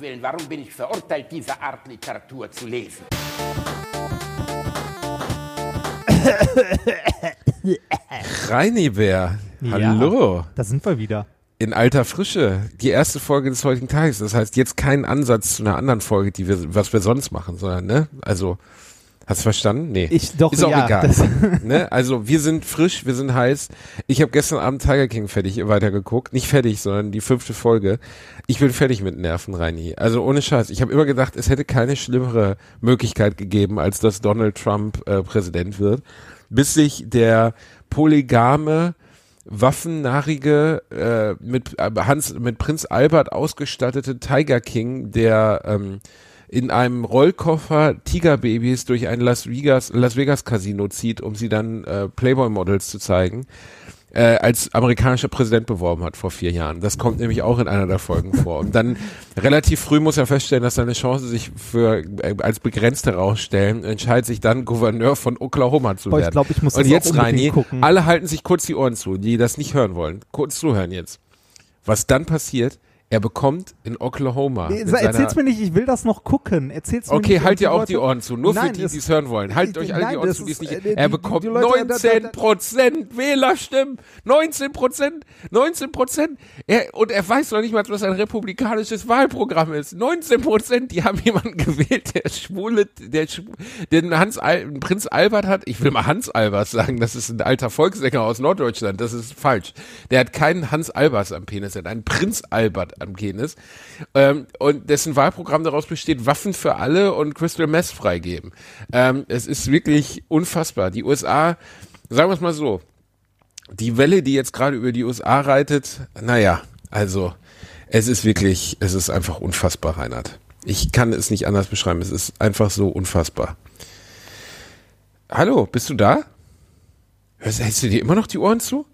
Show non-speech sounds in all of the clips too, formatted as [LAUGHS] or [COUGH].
Willen, warum bin ich verurteilt, diese Art Literatur zu lesen? Reinibär, hallo. Ja, da sind wir wieder. In alter Frische. Die erste Folge des heutigen Tages. Das heißt, jetzt kein Ansatz zu einer anderen Folge, die wir, was wir sonst machen, sondern, ne? Also, hast du verstanden? Nee. Ich doch, Ist auch ja, egal. [LAUGHS] [LAUGHS] ne? Also, wir sind frisch, wir sind heiß. Ich habe gestern Abend Tiger King fertig weitergeguckt. Nicht fertig, sondern die fünfte Folge. Ich bin fertig mit Nerven, Reini. Also, ohne Scheiß. Ich habe immer gedacht, es hätte keine schlimmere Möglichkeit gegeben, als dass Donald Trump äh, Präsident wird. Bis sich der polygame, waffennarrige, äh, mit äh, Hans, mit Prinz Albert ausgestattete Tiger King, der ähm, in einem Rollkoffer Tigerbabys durch ein Las Vegas, Las Vegas Casino zieht, um sie dann äh, Playboy-Models zu zeigen, äh, als amerikanischer Präsident beworben hat vor vier Jahren. Das kommt nämlich auch in einer der Folgen vor. Und dann [LAUGHS] relativ früh muss er feststellen, dass seine Chancen sich für äh, als begrenzt herausstellen, entscheidet sich dann Gouverneur von Oklahoma zu Boah, ich werden. glaub, ich muss Und jetzt, Reini, gucken. alle halten sich kurz die Ohren zu, die das nicht hören wollen. Kurz zuhören jetzt. Was dann passiert, er bekommt in Oklahoma. Nee, Erzähl's mir nicht, ich will das noch gucken. Erzähl's mir Okay, nicht. halt die dir auch die Ohren zu. Nur für Nein, die, es- die es hören wollen. Haltet euch alle die Ohren zu, die es nicht. äh, die- er die- bekommt die Leute- 19 Prozent Wählerstimmen. 19 Prozent. 19 Prozent. Er, und er weiß noch nicht mal, was ein republikanisches Wahlprogramm ist. 19 Prozent, die haben jemanden [LAUGHS] gewählt, der schwule, der, den Hans Al Prinz Albert hat. Ich will mal Hans Albert sagen. Das ist ein alter Volkssänger aus Norddeutschland. Das ist falsch. Der hat keinen Hans Albers am Penis, er hat einen Prinz Albert am Penis. Ähm, und dessen Wahlprogramm daraus besteht, Waffen für alle und Crystal Meth freigeben. Ähm, es ist wirklich unfassbar. Die USA, sagen wir es mal so, die Welle, die jetzt gerade über die USA reitet, naja, also es ist wirklich, es ist einfach unfassbar, Reinhard. Ich kann es nicht anders beschreiben. Es ist einfach so unfassbar. Hallo, bist du da? Hältst du dir immer noch die Ohren zu?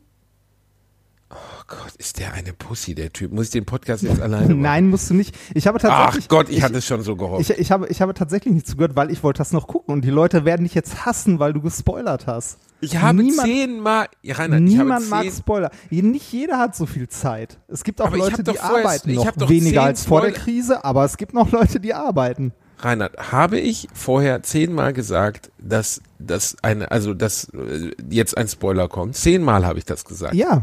Gott, ist der eine Pussy, der Typ. Muss ich den Podcast jetzt alleine machen? Nein, musst du nicht. Ich habe Ach tatsächlich. Gott, ich, hatte es schon so gehofft. Ich, ich, habe, ich habe tatsächlich nicht zugehört, weil ich wollte das noch gucken und die Leute werden dich jetzt hassen, weil du gespoilert hast. Ich habe niemand, zehnmal, ja, Reinhard, ich habe Niemand mag Spoiler. Nicht jeder hat so viel Zeit. Es gibt auch Aber ich Leute, die arbeiten ich noch weniger als vor der Spoiler- Krise, aber es gibt noch Leute, die arbeiten. Reinhard, habe ich vorher zehnmal gesagt, dass das eine, also dass äh, jetzt ein Spoiler kommt? Zehnmal habe ich das gesagt. Ja.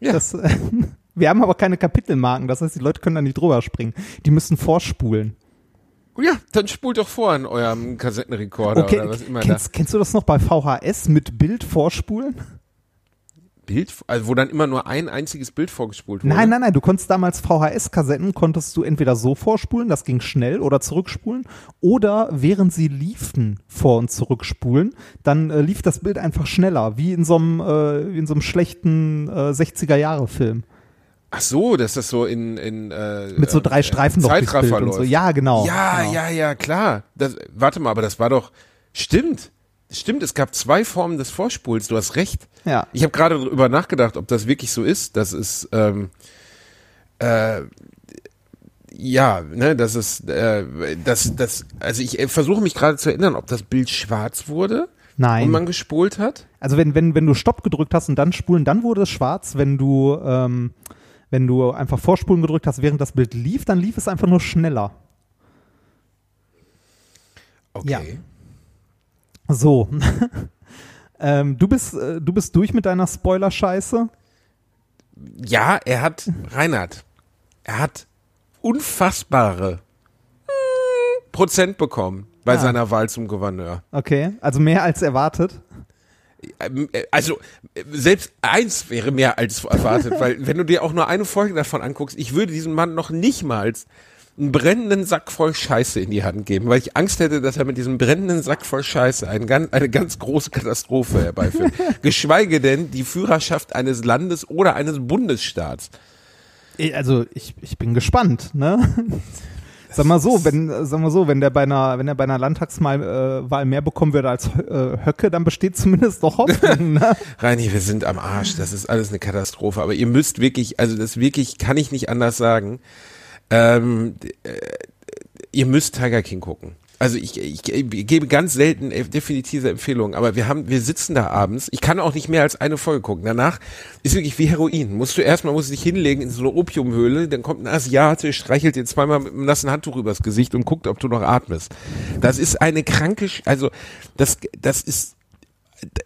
Ja. Das, äh, [LAUGHS] wir haben aber keine Kapitelmarken, das heißt, die Leute können da nicht drüber springen. Die müssen vorspulen. Ja, dann spult doch vor an eurem Kassettenrekorder Okay, oder was immer kennst, kennst du das noch bei VHS mit Bild vorspulen? Bild, also wo dann immer nur ein einziges Bild vorgespult wurde. Nein, nein, nein, du konntest damals VHS-Kassetten, konntest du entweder so vorspulen, das ging schnell, oder zurückspulen, oder während sie liefen vor- und zurückspulen, dann äh, lief das Bild einfach schneller, wie in so einem, äh, wie in so einem schlechten äh, 60er-Jahre-Film. Ach so, dass das so in, in äh, Mit so drei äh, Streifen noch durchs Zeitraffer Bild und läuft. so. Ja, genau. Ja, genau. ja, ja, klar. Das, warte mal, aber das war doch, stimmt. Stimmt, es gab zwei Formen des Vorspuls, du hast recht. Ja. Ich habe gerade darüber nachgedacht, ob das wirklich so ist. Das ist, ähm, äh, ja, ne, das ist, äh, das, das, also ich äh, versuche mich gerade zu erinnern, ob das Bild schwarz wurde Nein. und man gespult hat. Also wenn, wenn, wenn du Stopp gedrückt hast und dann spulen, dann wurde es schwarz. Wenn du, ähm, wenn du einfach Vorspulen gedrückt hast, während das Bild lief, dann lief es einfach nur schneller. Okay. Ja. So. [LAUGHS] ähm, du bist, äh, du bist durch mit deiner Spoiler-Scheiße. Ja, er hat, Reinhard, er hat unfassbare mm, Prozent bekommen bei Ah. seiner Wahl zum Gouverneur. Okay, also mehr als erwartet. Ähm, äh, Also selbst eins wäre mehr als erwartet, [LAUGHS] weil wenn du dir auch nur eine Folge davon anguckst, ich würde diesem Mann noch nicht mal einen brennenden Sack voll Scheiße in die Hand geben, weil ich Angst hätte, dass er mit diesem brennenden Sack voll Scheiße ein ganz, eine ganz große Katastrophe herbeiführt. [LAUGHS] Geschweige denn die Führerschaft eines Landes oder eines Bundesstaats. Also ich, ich bin gespannt, ne? [LAUGHS] Sag mal so, wenn, sag mal so, wenn der bei einer, wenn er bei einer Landtagswahl äh, Wahl mehr bekommen würde als äh, Höcke, dann besteht zumindest noch Hoffnung, ne? [LAUGHS] Reini, wir sind am Arsch. Das ist alles eine Katastrophe. Aber ihr müsst wirklich, also das wirklich kann ich nicht anders sagen. Ähm, äh, ihr müsst Tiger King gucken. Also ich, ich, ich gebe ganz selten äh, definitive Empfehlungen, aber wir haben, wir sitzen da abends. Ich kann auch nicht mehr als eine Folge gucken. Danach ist wirklich wie Heroin. Musst du erstmal, musst dich hinlegen in so eine Opiumhöhle, dann kommt ein Asiate, streichelt dir zweimal mit einem nassen Handtuch übers Gesicht und guckt, ob du noch atmest. Das ist eine kranke, also das, das ist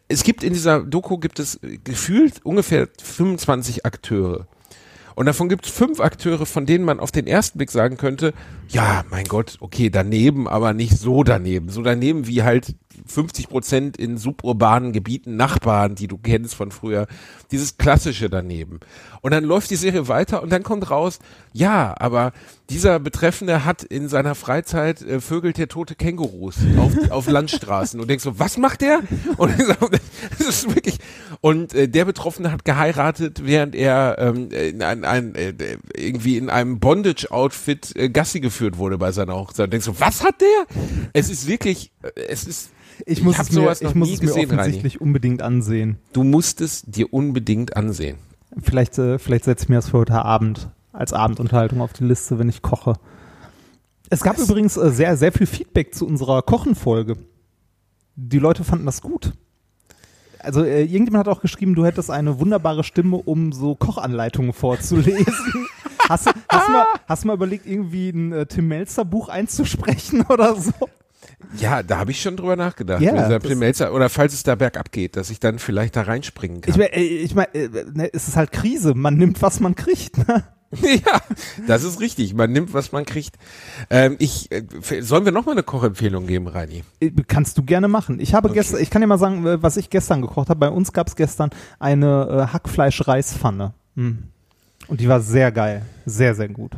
es gibt in dieser Doku gibt es gefühlt ungefähr 25 Akteure. Und davon gibt es fünf Akteure, von denen man auf den ersten Blick sagen könnte, ja, mein Gott, okay, daneben, aber nicht so daneben. So daneben wie halt 50 Prozent in suburbanen Gebieten Nachbarn, die du kennst von früher. Dieses klassische daneben. Und dann läuft die Serie weiter und dann kommt raus, ja, aber dieser Betreffende hat in seiner Freizeit äh, vögelt der tote Kängurus auf, auf Landstraßen und denkst so, was macht der? Und [LAUGHS] das ist wirklich und äh, der Betroffene hat geheiratet, während er ähm, in ein, ein, äh, irgendwie in einem Bondage-Outfit äh, Gassi geführt wurde bei seiner Hochzeit. Und denkst so, was hat der? Es ist wirklich, äh, es ist Ich muss hab es mir, ich muss es mir gesehen, Reini. offensichtlich unbedingt ansehen. Du musst es dir unbedingt ansehen. Vielleicht, äh, vielleicht setze ich mir das für heute Abend als Abendunterhaltung auf die Liste, wenn ich koche. Es gab Das- übrigens äh, sehr, sehr viel Feedback zu unserer Kochenfolge. Die Leute fanden das gut. Also äh, irgendjemand hat auch geschrieben, du hättest eine wunderbare Stimme, um so Kochanleitungen vorzulesen. [LAUGHS] hast, du, hast, du mal, hast mal überlegt, irgendwie ein äh, Tim Melzer Buch einzusprechen [LAUGHS] oder so? Ja, da habe ich schon drüber nachgedacht. Ja, Melzer, oder falls es da bergab geht, dass ich dann vielleicht da reinspringen kann. Ich meine, ich mein, äh, es ist halt Krise. Man nimmt, was man kriegt. Ne? [LAUGHS] ja, das ist richtig. Man nimmt, was man kriegt. Ähm, ich, äh, sollen wir noch mal eine Kochempfehlung geben, Reini? Äh, Kannst du gerne machen. Ich habe Okay. gestern, ich kann dir mal sagen, äh, was ich gestern gekocht habe. Bei uns gab es gestern eine äh, Hackfleisch-Reispfanne. Hm. Und die war sehr geil. Sehr, sehr gut.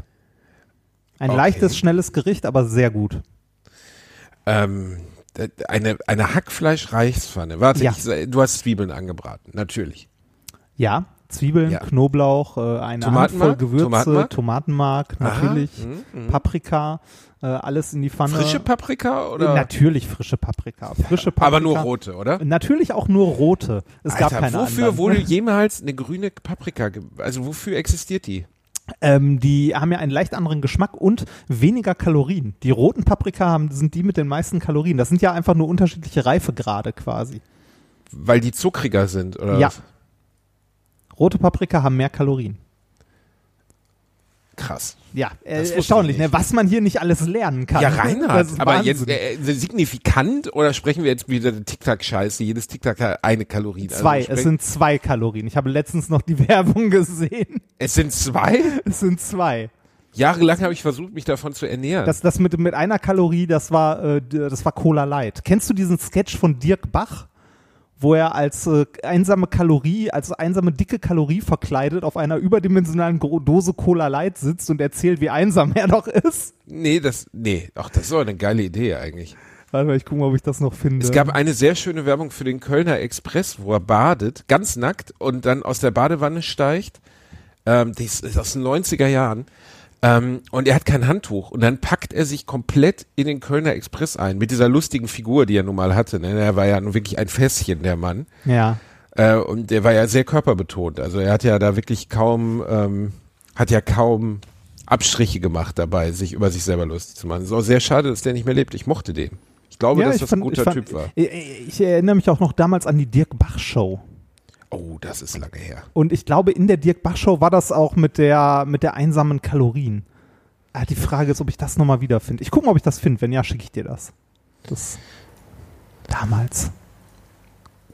Ein Okay. leichtes, schnelles Gericht, aber sehr gut. Ähm, eine, eine Hackfleisch-Reichspfanne. Warte, Ja. ich, du hast Zwiebeln angebraten. Natürlich. Ja, Zwiebeln, Ja. Knoblauch, äh, eine Tomatenmark? Handvoll Gewürze, Tomatenmark? Tomatenmark, natürlich, mhm, mhm. Paprika, äh, alles in die Pfanne. Frische Paprika oder? Natürlich frische Paprika. Frische Paprika. aber nur rote, oder? Natürlich auch nur rote. Es gab Alter, keine wofür anderen. wurde [LAUGHS] jemals eine grüne Paprika, also wofür existiert die? Ähm, die haben ja einen leicht anderen Geschmack und weniger Kalorien. Die roten Paprika haben, sind die mit den meisten Kalorien. Das sind ja einfach nur unterschiedliche Reifegrade quasi. Weil die zuckriger sind, oder? Ja. was? Rote Paprika haben mehr Kalorien. Krass. Ja, äh, erstaunlich, ne? was man hier nicht alles lernen kann. Ja, Reinhard, aber jetzt Wahnsinn. äh, signifikant oder sprechen wir jetzt wieder Tic-Tac-Scheiße? Jedes Tic-Tac hat eine Kalorie. Also Zwei, sprech- es sind zwei Kalorien. Ich habe letztens noch die [LAUGHS] Werbung gesehen. es sind zwei? Es sind zwei. Jahrelang habe ich versucht, mich davon zu ernähren. Das, das mit, mit einer Kalorie, das war, äh, das war Cola Light. Kennst du diesen Sketch von Dirk Bach? Wo er als äh, einsame Kalorie, als einsame dicke Kalorie verkleidet auf einer überdimensionalen Dose Cola Light sitzt und erzählt, wie einsam er doch ist. nee, das, nee, ach, das ist doch eine geile Idee eigentlich. Warte mal, ich gucke mal, ob ich das noch finde. Es gab eine sehr schöne Werbung für den Kölner Express, wo er badet, ganz nackt und dann aus der Badewanne steigt. Ähm, das ist aus den 90er Jahren. Ähm, und er hat kein Handtuch. Und dann packt er sich komplett in den Kölner Express ein, mit dieser lustigen Figur, die er nun mal hatte. Ne? Er war ja nun wirklich ein Fässchen, der Mann. ja. Äh, und der war ja sehr körperbetont. Also er hat ja da wirklich kaum, ähm, hat ja kaum Abstriche gemacht dabei, sich über sich selber lustig zu machen. Es ist auch sehr schade, dass der nicht mehr lebt. Ich mochte den. Ich glaube, ja, dass ich das fand- ein guter fand- Typ war. Ich, ich erinnere mich auch noch damals an die Dirk Bach Show. Oh, das ist lange her. Und ich glaube, in der Dirk Bach Show war das auch mit der, mit der einsamen Kalorien. Ah, die Frage ist, ob ich das nochmal wiederfinde. Ich gucke mal, ob ich das finde. Wenn ja, schicke ich dir das. Das damals.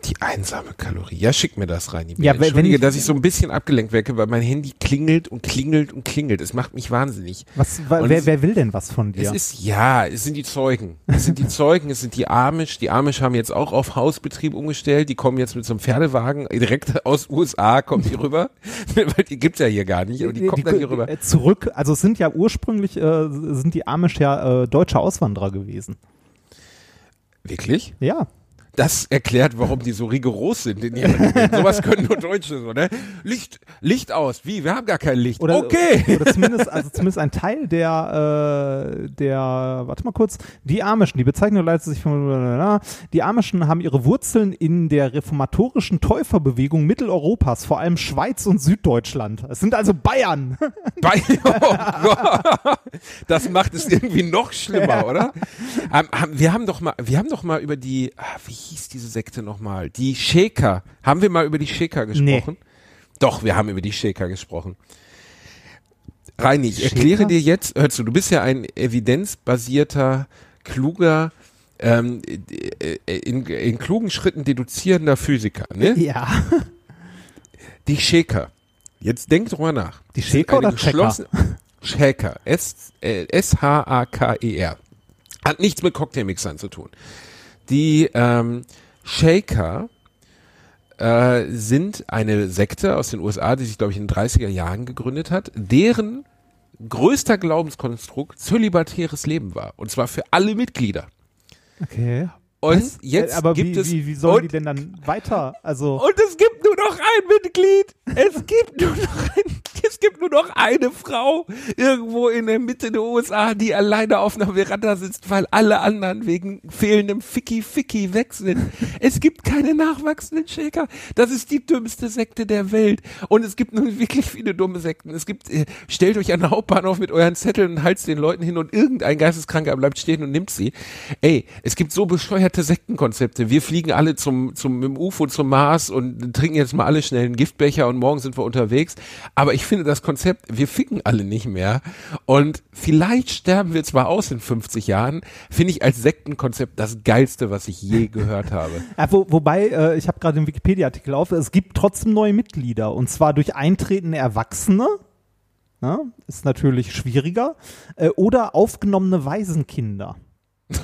Die einsame Kalorie. Ja, schick mir das rein. Ja, Entschuldige, ich- dass ich so ein bisschen abgelenkt wecke, weil mein Handy klingelt und klingelt und klingelt. Es macht mich wahnsinnig. Was, wer, es- wer will denn was von dir? Es ist, ja, es sind die Zeugen. Es sind die [LAUGHS] Zeugen, es sind die Amish. Die Amish haben jetzt auch auf Hausbetrieb umgestellt. Die kommen jetzt mit so einem Pferdewagen direkt aus USA, kommen die rüber. [LAUGHS] [LAUGHS] Weil die gibt's ja hier gar nicht, aber die kommen dann hier rüber. äh, Zurück, also es sind ja ursprünglich, äh, sind die Amish ja äh, deutsche Auswanderer gewesen. Wirklich? Ja. Das erklärt, warum die so rigoros sind in ihren Regeln. Sowas können nur Deutsche so, ne? Licht, Licht aus. Wie? Wir haben gar kein Licht. Oder, okay. Oder zumindest, also zumindest ein Teil der, äh, der, warte mal kurz, die Amischen, die Bezeichnung leitet sich von, die Amischen haben ihre Wurzeln in der reformatorischen Täuferbewegung Mitteleuropas, vor allem Schweiz und Süddeutschland. Es sind also Bayern. [LAUGHS] Bei, oh. Das macht es irgendwie noch schlimmer, oder? Ähm, wir haben doch mal, wir haben doch mal über die, ah, wie hieß diese Sekte nochmal? Die Shaker. Haben wir mal über die Shaker gesprochen? Doch, wir haben über die Shaker gesprochen. Reini, ich Shaker? erkläre dir jetzt, hör zu, du bist ja ein evidenzbasierter, kluger, ähm, äh, in, in klugen Schritten deduzierender Physiker, ne? Ja. [LAUGHS] Die Shaker. Jetzt denk drüber nach. Die Shaker oder Shaker. S, äh, S-H-A-K-E-R. Hat nichts mit Cocktailmixern zu tun. Die ähm, Shaker äh, sind eine Sekte aus den USA, die sich, glaube ich, in den 30er Jahren gegründet hat, deren größter Glaubenskonstrukt zölibatäres Leben war. Und zwar für alle Mitglieder. Okay. Und Was? jetzt aber gibt wie, es wie, wie sollen die denn dann weiter? Also Und es gibt nur noch ein Mitglied. Es gibt nur noch ein, es gibt nur noch eine Frau irgendwo in der Mitte der USA, die alleine auf einer Veranda sitzt, weil alle anderen wegen fehlendem Ficky Ficky weg sind. Es gibt keine nachwachsenden Shaker. Das ist die dümmste Sekte der Welt. Und es gibt nun wirklich viele dumme Sekten. Es gibt, äh, stellt euch an den Hauptbahnhof mit euren Zetteln und halt's den Leuten hin und irgendein Geisteskranker bleibt stehen und nimmt sie. Ey, es gibt so bescheuerte Sektenkonzepte. Wir fliegen alle zum, zum, dem UFO zum Mars und trinken jetzt mal alle schnell einen Giftbecher und morgen sind wir unterwegs. Aber ich finde das Konzept, wir ficken alle nicht mehr. Und vielleicht sterben wir zwar aus in 50 Jahren, finde ich als Sektenkonzept das geilste, was ich je gehört habe. [LAUGHS] Ja, wo, wobei, äh, ich habe gerade den Wikipedia-Artikel auf, es gibt trotzdem neue Mitglieder und zwar durch eintretende Erwachsene, ne, ist natürlich schwieriger, äh, oder aufgenommene Waisenkinder. [LAUGHS]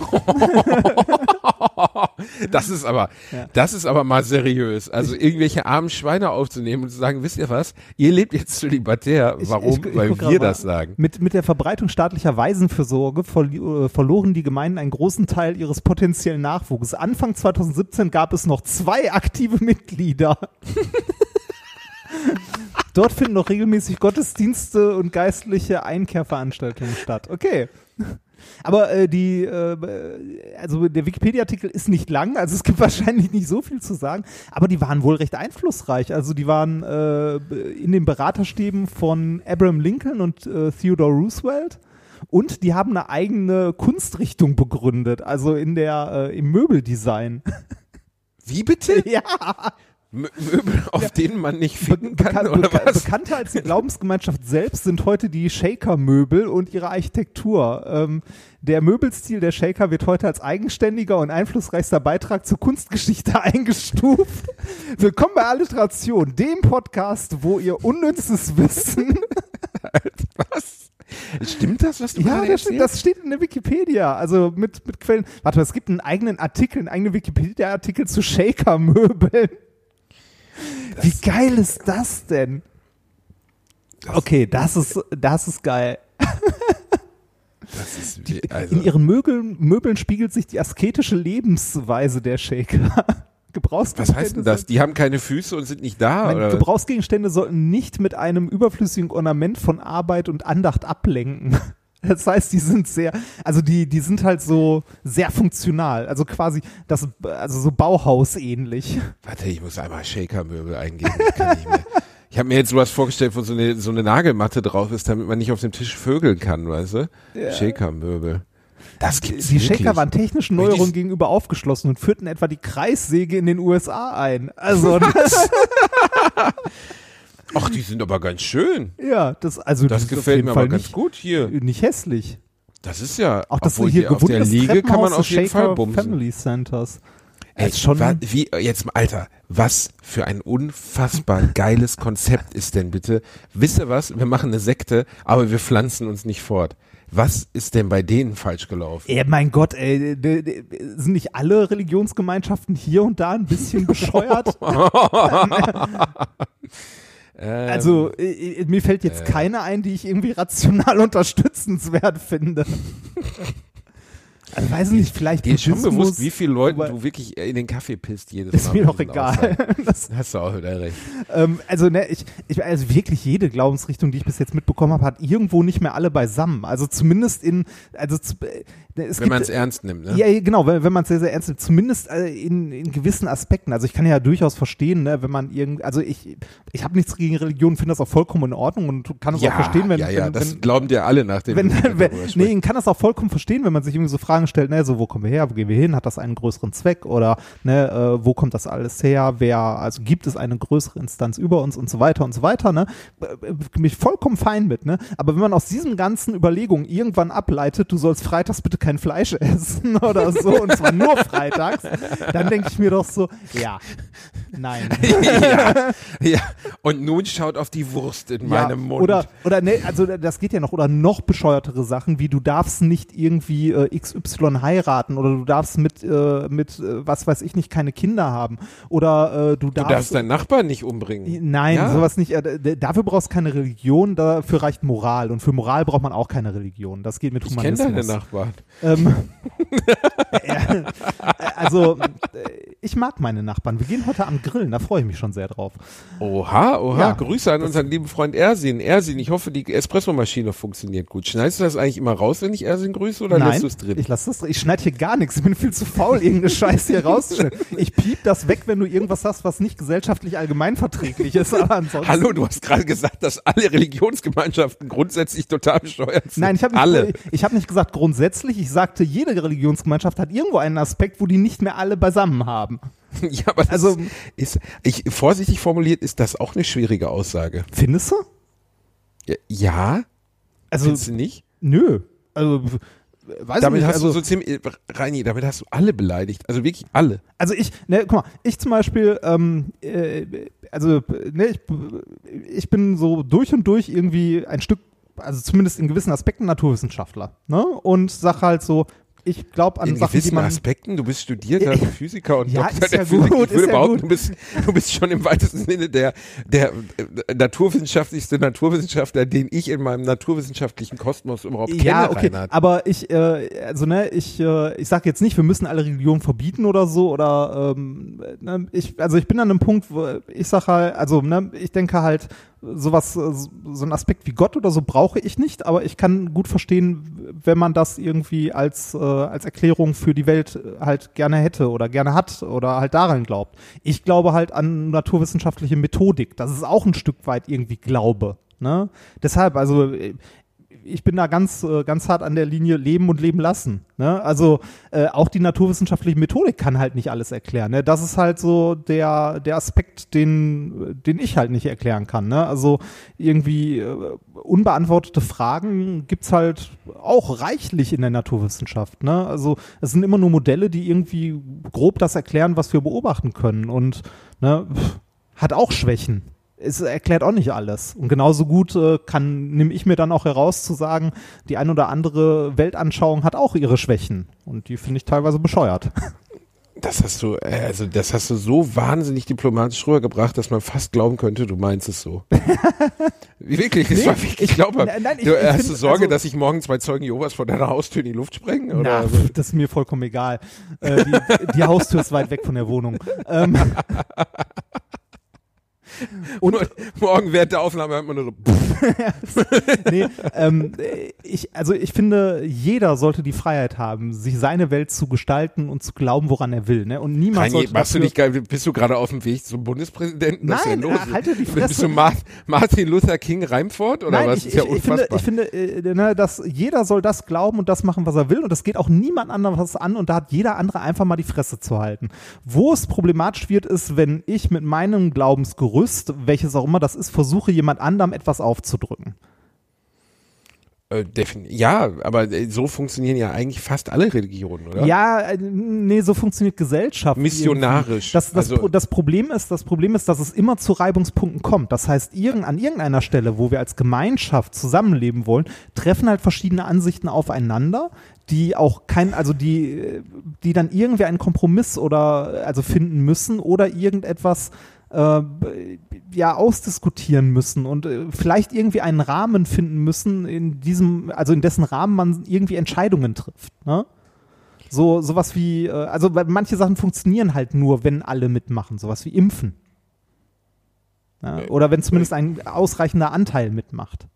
Das ist aber, Ja. das ist aber mal seriös. Also irgendwelche armen Schweine aufzunehmen und zu sagen, wisst ihr was? Ihr lebt jetzt zölibatär. Ich- Warum? ich- ich Weil guck grad wir das sagen. Mit, mit der Verbreitung staatlicher Waisenfürsorge verli- äh, verloren die Gemeinden einen großen Teil ihres potenziellen Nachwuchses. Anfang 2017 gab es noch zwei aktive [LAUGHS] Mitglieder. [LAUGHS] Dort finden noch regelmäßig Gottesdienste und geistliche Einkehrveranstaltungen statt. Okay. Aber äh, die, äh, also der Wikipedia-Artikel ist nicht lang, also es gibt [LAUGHS] wahrscheinlich nicht so viel zu sagen, aber die waren wohl recht einflussreich. Also die waren äh, in den Beraterstäben von Abraham Lincoln und äh, Theodore Roosevelt und die haben eine eigene Kunstrichtung begründet, also in der äh, im Möbeldesign. Wie bitte? [LAUGHS] ja, Mö- Möbel, auf denen man nicht ficken kann, bekan oder was? bekannter als die Glaubensgemeinschaft selbst sind heute die Shaker-Möbel und ihre Architektur. Ähm, der Möbelstil der Shaker wird heute als eigenständiger und einflussreichster Beitrag zur Kunstgeschichte [LAUGHS] eingestuft. Willkommen bei Alliteration, dem Podcast, wo ihr unnützes Wissen. [LAUGHS] Was? Stimmt das, was du ja, gerade das, steht- erzählst? das steht in der Wikipedia, also mit, mit Quellen. Warte mal, es gibt einen eigenen Artikel, einen eigenen Wikipedia-Artikel zu Shaker-Möbeln. Wie geil ist das denn? Okay, das ist, das ist geil. Das ist wie, In also, ihren Möbeln, Möbeln spiegelt sich die asketische Lebensweise der Shaker. [LAUGHS] was heißt denn das? Die haben keine Füße und sind nicht da? Meine? Gebrauchsgegenstände sollten nicht mit einem überflüssigen Ornament von Arbeit und Andacht ablenken. Das heißt, die sind sehr, also die, die sind halt so sehr funktional, also quasi das, also so Bauhaus ähnlich. Warte, ich muss einmal Shaker-Möbel eingeben. Das kann ich mir. Ich habe mir jetzt sowas vorgestellt, wo so eine, so eine Nagelmatte drauf ist, damit man nicht auf dem Tisch vögeln kann, weißt du? Shaker-Möbel. Das gibt's Die wirklich. Shaker waren technischen Neuerungen gegenüber aufgeschlossen und führten etwa die Kreissäge in den USA ein. Also, [LAUGHS] Ach, die sind aber ganz schön. ja, das, also Das gefällt mir Fall aber ganz gut hier. nicht hässlich. Das ist ja, Auch das obwohl hier hier auf der Liege kann man auf jeden Fall bumsen. Family Centers. Ey, schon- wa- wie, jetzt Alter, was für ein unfassbar [LAUGHS] geiles Konzept ist denn bitte? Wisst ihr was? Wir machen eine Sekte, aber wir pflanzen uns nicht fort. Was ist denn bei denen falsch gelaufen? Ey, mein Gott, ey, sind nicht alle Religionsgemeinschaften hier und da ein bisschen [LAUGHS] bescheuert? [LAUGHS] Ähm, also, äh, äh, mir fällt jetzt keine ein, die ich irgendwie rational [LAUGHS] unterstützenswert finde. Also weiß ich nicht, vielleicht Dir ist schon bewusst, wie viele Leuten aber- du wirklich in den Kaffee pisst jedes ist Mal. mir bei doch egal. [LAUGHS] Das, Hast du auch wieder recht. ähm, also, ne, ich, ich, also wirklich jede Glaubensrichtung, die ich bis jetzt mitbekommen habe, hat irgendwo nicht mehr alle beisammen. Also zumindest in, also äh, es Wenn man es ernst nimmt, ne? Ja, ja, genau, wenn, wenn man es sehr, sehr ernst nimmt, zumindest äh, in, in gewissen Aspekten. Also ich kann ja durchaus verstehen, ne, wenn man irgend, also ich, ich habe nichts gegen Religion, finde das auch vollkommen in Ordnung und kann es auch verstehen, wenn, ja, ja, wenn, das wenn, glauben dir alle nach dem wenn, wenn nee, ich kann das auch vollkommen verstehen, wenn man sich irgendwie so Fragen stellt, ne, so wo kommen wir her, wo gehen wir hin, hat das einen größeren Zweck oder ne, äh, wo kommt das alles her, wer, also gibt es eine größere Instanz über uns und so weiter und so weiter, ne, Äh, äh, bin ich vollkommen fein mit, ne, aber wenn man aus diesen ganzen Überlegungen irgendwann ableitet, du sollst freitags bitte kein Fleisch essen [LAUGHS] oder so und zwar nur freitags, dann denke ich mir doch so, ja, nein. [LAUGHS] ja, ja, und nun schaut auf die Wurst in meinem Mund. Oder, oder ne, also das geht ja noch, oder noch bescheuertere Sachen, wie du darfst nicht irgendwie äh, XY heiraten oder du darfst mit, äh, mit äh, was weiß ich nicht, keine Kinder haben. Oder äh, du du darfst. darfst deinen Nachbarn nicht umbringen. Nein, Ja. sowas nicht. Äh, dafür brauchst du keine Religion, dafür reicht Moral. Und für Moral braucht man auch keine Religion. Das geht mit Ich kenne Humanismus. deine Nachbarn. Ähm, [LAUGHS] äh, also, ich mag meine Nachbarn. Wir gehen heute Abend grillen, da freue ich mich schon sehr drauf. Oha, oha. Ja, Grüße an unseren lieben Freund Ersin. Ersin, ich hoffe, die Espressomaschine funktioniert gut. Schneidest du das eigentlich immer raus, wenn ich Ersin grüße oder Nein, lässt du es drin? ich lasse das drin. Ich schneide hier gar nichts. Ich bin viel zu faul, irgendeine Scheiße hier rauszuschneiden. Ich piep das weg, wenn du irgendwas hast, was nicht gesellschaftlich allgemeinverträglich ist. Aber ansonsten. Hallo, du hast gerade gesagt, dass alle Religionsgemeinschaften grundsätzlich total bescheuert sind. Nein, ich habe nicht, alle. ich hab nicht gesagt grundsätzlich. Ich sagte, jede Religionsgemeinschaft hat irgendwo einen Aspekt, wo die nicht mehr alle beisammen haben. [LAUGHS] Ja, aber das Also- ist, ich, vorsichtig formuliert, ist das auch eine schwierige Aussage. Findest du? Ja, ja Also, findest du nicht? nö. Also, weiß Damit ich nicht. hast also, du so ziemlich, Reini, damit hast du alle beleidigt. Also wirklich alle. Also ich, ne, guck mal, ich zum Beispiel, ähm, äh, also ne, ich, ich bin so durch und durch irgendwie ein Stück, also zumindest in gewissen Aspekten Naturwissenschaftler, ne? Und sag halt so, ich glaube an In Sachen, gewissen Aspekten, du bist studierter Ja, Physiker und [LAUGHS] ja, Doktor ist ja der Physik. gut, ich würde ja behaupten, du bist, du bist schon im weitesten Sinne der, der äh, naturwissenschaftlichste Naturwissenschaftler, den ich in meinem naturwissenschaftlichen Kosmos überhaupt ja, kenne, okay, Reinhard. aber ich, äh, also ne, ich, äh, ich sag jetzt nicht, wir müssen alle Religionen verbieten oder so oder ähm, ne, ich, also ich bin an einem Punkt, wo ich sag halt, also ne, ich denke halt, sowas, äh, so ein Aspekt wie Gott oder so brauche ich nicht, aber ich kann gut verstehen, wenn man das irgendwie als, äh, als Erklärung für die Welt äh, halt gerne hätte oder gerne hat oder halt daran glaubt. Ich glaube halt an naturwissenschaftliche Methodik. Das ist auch ein Stück weit irgendwie Glaube. Ne? Deshalb, also äh, ich bin da ganz, äh, ganz hart an der Linie leben und leben lassen. Ne? Also äh, auch die naturwissenschaftliche Methodik kann halt nicht alles erklären. Ne? Das ist halt so der, der Aspekt, den, den ich halt nicht erklären kann. Ne? Also irgendwie äh, unbeantwortete Fragen gibt's halt auch reichlich in der Naturwissenschaft. Ne? Also es sind immer nur Modelle, die irgendwie grob das erklären, was wir beobachten können. Und ne, pff, hat auch Schwächen es erklärt auch nicht alles. Und genauso gut äh, kann, nehme ich mir dann auch heraus zu sagen, die ein oder andere Weltanschauung hat auch ihre Schwächen. Und die finde ich teilweise bescheuert. Das hast du, äh, also das hast du so wahnsinnig diplomatisch rübergebracht, dass man fast glauben könnte, du meinst es so. [LAUGHS] wirklich, Nee, wirklich ich- ich- du, ich hast du Sorge, also- dass sich morgen zwei Zeugen Jehovas vor deiner Haustür in die Luft sprengen? Oder? Na, pf, das ist mir vollkommen egal. Äh, die, die Haustür ist weit weg von der Wohnung. Ähm, [LAUGHS] [LAUGHS] und morgen während der Aufnahme hört man nur so, [LAUGHS] [LAUGHS] nee, ähm, ich, also ich finde, jeder sollte die Freiheit haben, sich seine Welt zu gestalten und zu glauben, woran er will. Ne? Und niemand Reini, sollte machst du nicht geil, bist du gerade auf dem Weg zum Bundespräsidenten? Was Nein, äh, halte die Fresse. Bist du Ma Martin Luther King Reimfort oder Nein, was? ich, ist ja ich, ich finde, unfassbar. ich finde äh, ne, dass jeder soll das glauben und das machen, was er will und das geht auch niemand anderem was an und da hat jeder andere einfach mal die Fresse zu halten. Wo es problematisch wird, ist, wenn ich mit meinem Glaubensgerüst, welches auch immer das ist, versuche, jemand anderem etwas aufzudrücken. Äh, ja, aber äh, so funktionieren ja eigentlich fast alle Religionen, oder? Ja, äh, nee, so funktioniert Gesellschaft. Missionarisch. Das, das, Also- das Problem ist, das Problem ist, dass es immer zu Reibungspunkten kommt. Das heißt, irgend, an irgendeiner Stelle, wo wir als Gemeinschaft zusammenleben wollen, treffen halt verschiedene Ansichten aufeinander, die auch kein, also die, die dann irgendwie einen Kompromiss oder also finden müssen oder irgendetwas äh, ja ausdiskutieren müssen und äh, vielleicht irgendwie einen Rahmen finden müssen, in diesem, also in dessen Rahmen man irgendwie Entscheidungen trifft. Ne? So sowas wie, äh, also manche Sachen funktionieren halt nur, wenn alle mitmachen. Sowas wie Impfen. Ja, oder wenn zumindest ein ausreichender Anteil mitmacht.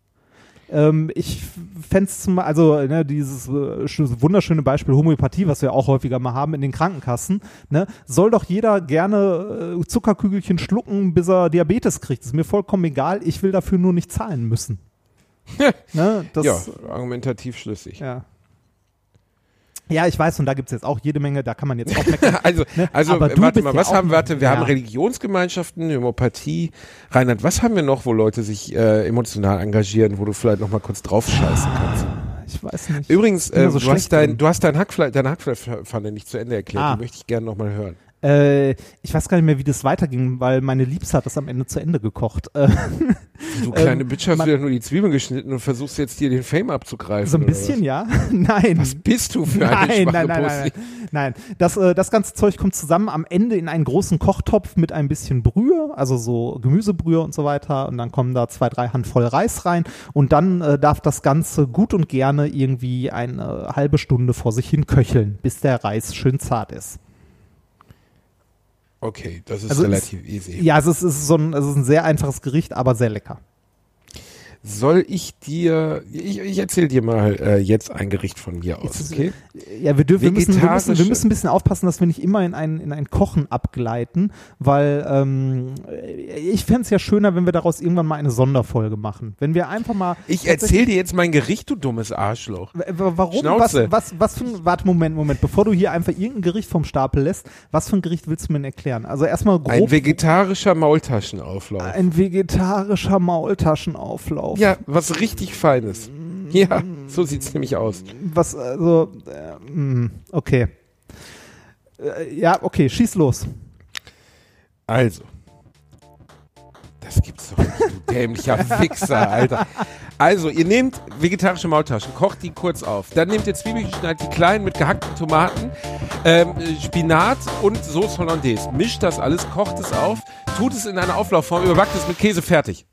Ähm, ich fände es zum also ne, dieses äh, wunderschöne Beispiel Homöopathie, was wir auch häufiger mal haben in den Krankenkassen, ne, soll doch jeder gerne äh, Zuckerkügelchen schlucken, bis er Diabetes kriegt. ist mir vollkommen egal, ich will dafür nur nicht zahlen müssen. [LAUGHS] ne, das, ja, argumentativ schlüssig. Ja. Ja, ich weiß, und da gibt's jetzt auch jede Menge, da kann man jetzt auch meckern. [LAUGHS] also, ne? also Aber warte mal, was haben wir? Warte, wir ja. haben Religionsgemeinschaften, Homöopathie. Reinhard, was haben wir noch, wo Leute sich äh, emotional engagieren, wo du vielleicht noch mal kurz drauf scheißen kannst? Ich weiß nicht. Übrigens, äh, so du, hast dein, du hast dein Hackfleisch, deine Hackfleischpfanne nicht zu Ende erklärt. Ah. Die möchte ich gerne noch mal hören. Äh, ich weiß gar nicht mehr, wie das weiterging, weil meine Liebste hat das am Ende zu Ende gekocht. Äh, Du kleine Ähm, Bitch hast man- wieder nur die Zwiebeln geschnitten und versuchst jetzt dir den Fame abzugreifen. so ein bisschen, ja. [LAUGHS] Nein. Was? bist du für eine Nein, schwache nein, nein, nein, Pussy? nein, nein. Das, äh, das ganze Zeug kommt zusammen am Ende in einen großen Kochtopf mit ein bisschen Brühe, also so Gemüsebrühe und so weiter. Und dann kommen da zwei, drei Handvoll Reis rein. Und dann äh, darf das Ganze gut und gerne irgendwie eine halbe Stunde vor sich hin köcheln, bis der Reis schön zart ist. Okay, das ist Also relativ easy. Ja, es ist, es ist so ein, es ist ein sehr einfaches Gericht, aber sehr lecker. Soll ich dir, ich, ich erzähl dir mal äh, jetzt ein Gericht von mir aus, okay? Ja, wir, dürfen, wir, müssen, wir, müssen, wir müssen ein bisschen aufpassen, dass wir nicht immer in ein, in ein Kochen abgleiten, weil ähm, ich fände es ja schöner, wenn wir daraus irgendwann mal eine Sonderfolge machen. Wenn wir einfach mal. Ich erzähl dir jetzt mein Gericht, du dummes Arschloch. Warum? Schnauze. Was, was, was für ein, warte, Moment, Moment, bevor du hier einfach irgendein Gericht vom Stapel lässt, was für ein Gericht willst du mir denn erklären? Also erstmal grob. Ein vegetarischer Maultaschenauflauf. ein vegetarischer Maultaschenauflauf. Ja, was richtig Feines. Ja, so sieht's nämlich aus. Was, also, äh, mh, okay. Äh, ja, okay, schieß los. Also. Das gibt's doch nicht, du dämlicher Wichser, Alter. Also, ihr nehmt vegetarische Maultaschen, kocht die kurz auf. Dann nehmt ihr Zwiebeln, schneidet die klein mit gehackten Tomaten, ähm, Spinat und Sauce Hollandaise. Mischt das alles, kocht es auf, tut es in eine Auflaufform, überbackt es mit Käse fertig.